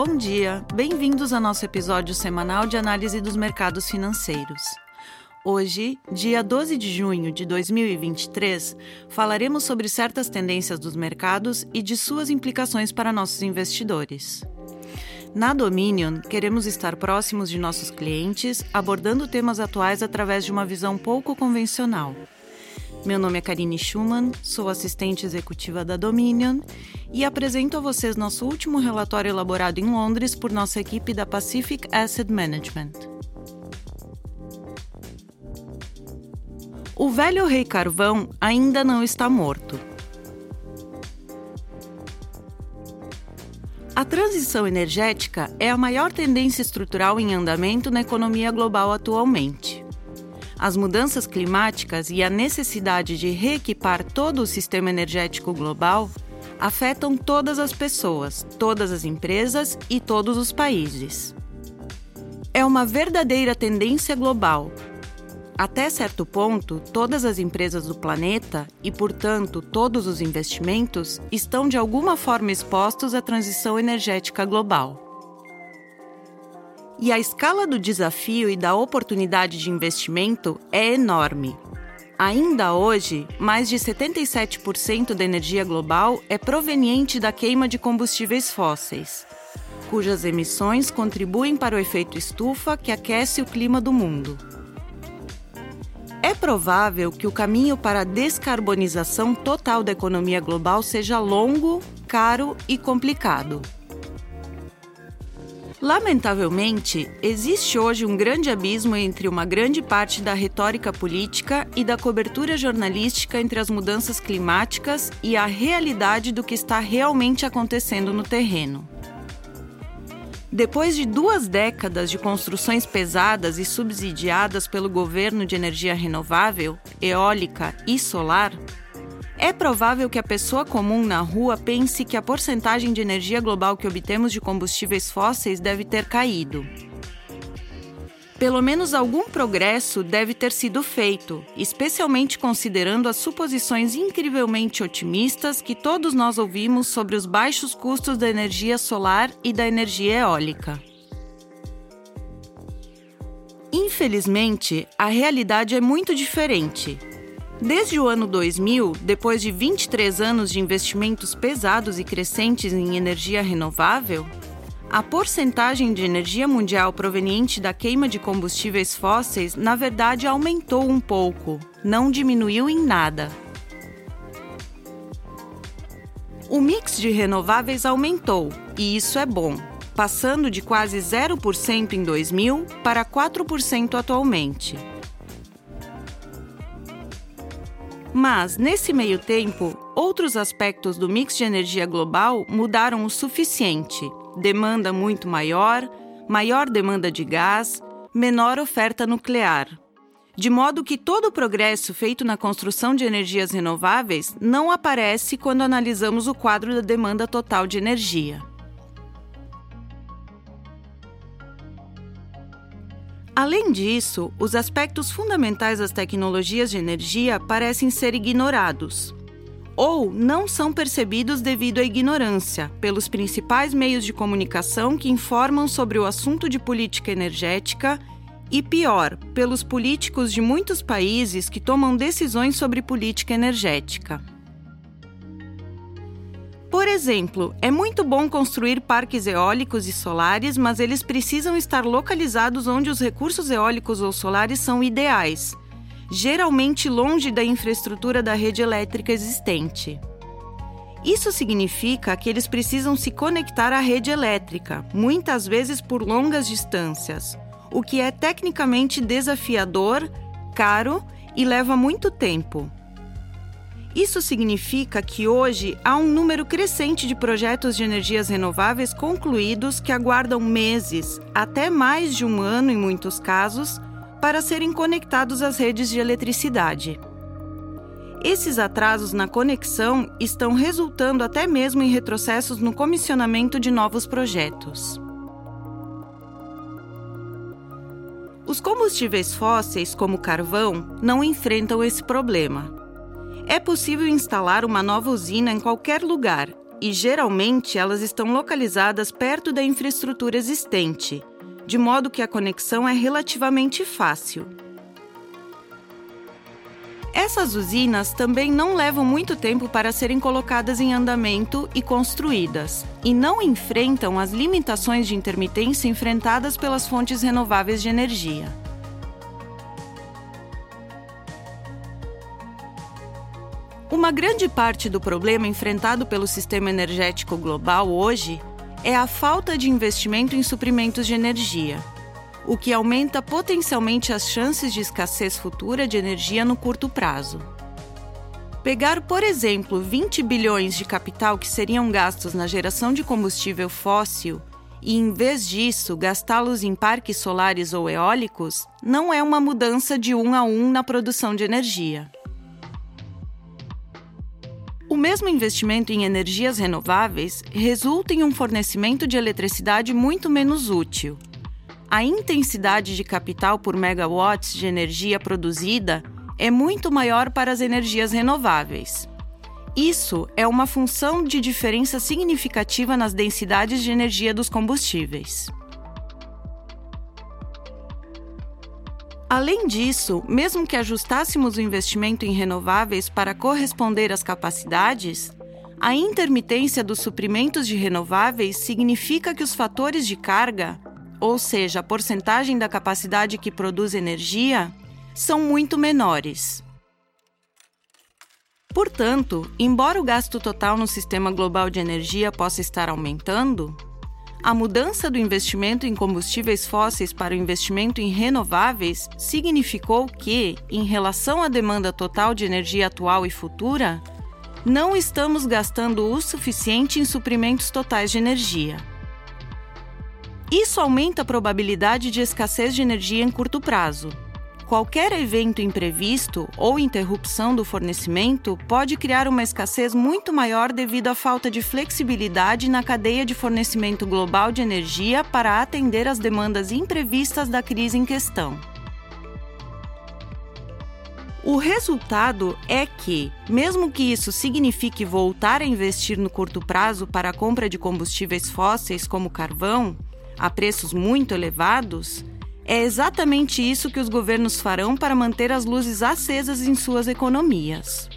Bom dia, bem-vindos ao nosso episódio semanal de análise dos mercados financeiros. Hoje, dia 12 de junho de 2023, falaremos sobre certas tendências dos mercados e de suas implicações para nossos investidores. Na Dominion, queremos estar próximos de nossos clientes, abordando temas atuais através de uma visão pouco convencional. Meu nome é Karine Schumann, sou assistente executiva da Dominion e apresento a vocês nosso último relatório elaborado em Londres por nossa equipe da Pacific Asset Management. O velho rei carvão ainda não está morto. A transição energética é a maior tendência estrutural em andamento na economia global atualmente. As mudanças climáticas e a necessidade de reequipar todo o sistema energético global afetam todas as pessoas, todas as empresas e todos os países. É uma verdadeira tendência global. Até certo ponto, todas as empresas do planeta e, portanto, todos os investimentos estão de alguma forma expostos à transição energética global. E a escala do desafio e da oportunidade de investimento é enorme. Ainda hoje, mais de 77% da energia global é proveniente da queima de combustíveis fósseis, cujas emissões contribuem para o efeito estufa que aquece o clima do mundo. É provável que o caminho para a descarbonização total da economia global seja longo, caro e complicado. Lamentavelmente, existe hoje um grande abismo entre uma grande parte da retórica política e da cobertura jornalística entre as mudanças climáticas e a realidade do que está realmente acontecendo no terreno. Depois de duas décadas de construções pesadas e subsidiadas pelo governo de energia renovável, eólica e solar, é provável que a pessoa comum na rua pense que a porcentagem de energia global que obtemos de combustíveis fósseis deve ter caído. Pelo menos algum progresso deve ter sido feito, especialmente considerando as suposições incrivelmente otimistas que todos nós ouvimos sobre os baixos custos da energia solar e da energia eólica. Infelizmente, a realidade é muito diferente Desde o ano 2000, depois de 23 anos de investimentos pesados e crescentes em energia renovável, a porcentagem de energia mundial proveniente da queima de combustíveis fósseis, na verdade, aumentou um pouco, não diminuiu em nada. O mix de renováveis aumentou, e isso é bom, passando de quase 0% em 2000 para 4% atualmente. Mas, nesse meio tempo, outros aspectos do mix de energia global mudaram o suficiente: demanda muito maior, maior demanda de gás, menor oferta nuclear. De modo que todo o progresso feito na construção de energias renováveis não aparece quando analisamos o quadro da demanda total de energia. Além disso, os aspectos fundamentais das tecnologias de energia parecem ser ignorados ou não são percebidos devido à ignorância pelos principais meios de comunicação que informam sobre o assunto de política energética e, pior, pelos políticos de muitos países que tomam decisões sobre política energética. Por exemplo, é muito bom construir parques eólicos e solares, mas eles precisam estar localizados onde os recursos eólicos ou solares são ideais, geralmente longe da infraestrutura da rede elétrica existente. Isso significa que eles precisam se conectar à rede elétrica, muitas vezes por longas distâncias, o que é tecnicamente desafiador, caro e leva muito tempo. Isso significa que hoje há um número crescente de projetos de energias renováveis concluídos que aguardam meses, até mais de um ano em muitos casos, para serem conectados às redes de eletricidade. Esses atrasos na conexão estão resultando até mesmo em retrocessos no comissionamento de novos projetos. Os combustíveis fósseis, como carvão, não enfrentam esse problema. É possível instalar uma nova usina em qualquer lugar, e geralmente elas estão localizadas perto da infraestrutura existente, de modo que a conexão é relativamente fácil. Essas usinas também não levam muito tempo para serem colocadas em andamento e construídas, e não enfrentam as limitações de intermitência enfrentadas pelas fontes renováveis de energia. Uma grande parte do problema enfrentado pelo sistema energético global hoje é a falta de investimento em suprimentos de energia o que aumenta potencialmente as chances de escassez futura de energia no curto prazo. Pegar, por exemplo, 20 bilhões de capital que seriam gastos na geração de combustível fóssil e, em vez disso, gastá-los em parques solares ou eólicos não é uma mudança de um a um na produção de energia. Mesmo investimento em energias renováveis resulta em um fornecimento de eletricidade muito menos útil, a intensidade de capital por megawatts de energia produzida é muito maior para as energias renováveis. Isso é uma função de diferença significativa nas densidades de energia dos combustíveis. Além disso, mesmo que ajustássemos o investimento em renováveis para corresponder às capacidades, a intermitência dos suprimentos de renováveis significa que os fatores de carga ou seja, a porcentagem da capacidade que produz energia, são muito menores. Portanto, embora o gasto total no sistema global de energia possa estar aumentando, a mudança do investimento em combustíveis fósseis para o investimento em renováveis significou que, em relação à demanda total de energia atual e futura, não estamos gastando o suficiente em suprimentos totais de energia. Isso aumenta a probabilidade de escassez de energia em curto prazo. Qualquer evento imprevisto ou interrupção do fornecimento pode criar uma escassez muito maior devido à falta de flexibilidade na cadeia de fornecimento global de energia para atender às demandas imprevistas da crise em questão. O resultado é que, mesmo que isso signifique voltar a investir no curto prazo para a compra de combustíveis fósseis como carvão, a preços muito elevados, é exatamente isso que os governos farão para manter as luzes acesas em suas economias.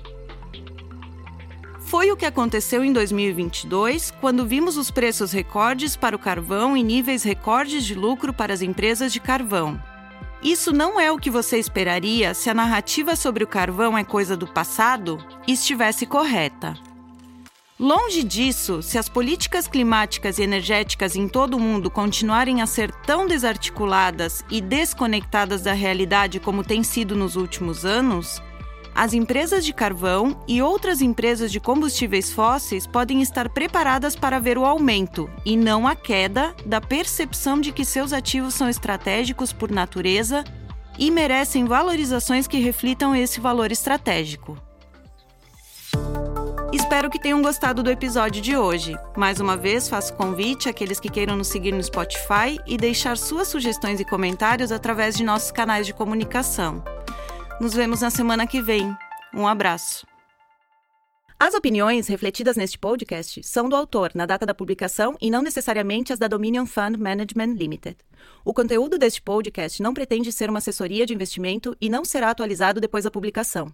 Foi o que aconteceu em 2022, quando vimos os preços recordes para o carvão e níveis recordes de lucro para as empresas de carvão. Isso não é o que você esperaria se a narrativa sobre o carvão é coisa do passado estivesse correta. Longe disso, se as políticas climáticas e energéticas em todo o mundo continuarem a ser tão desarticuladas e desconectadas da realidade como tem sido nos últimos anos, as empresas de carvão e outras empresas de combustíveis fósseis podem estar preparadas para ver o aumento, e não a queda, da percepção de que seus ativos são estratégicos por natureza e merecem valorizações que reflitam esse valor estratégico. Espero que tenham gostado do episódio de hoje. Mais uma vez, faço convite àqueles que queiram nos seguir no Spotify e deixar suas sugestões e comentários através de nossos canais de comunicação. Nos vemos na semana que vem. Um abraço. As opiniões refletidas neste podcast são do autor na data da publicação e não necessariamente as da Dominion Fund Management Limited. O conteúdo deste podcast não pretende ser uma assessoria de investimento e não será atualizado depois da publicação.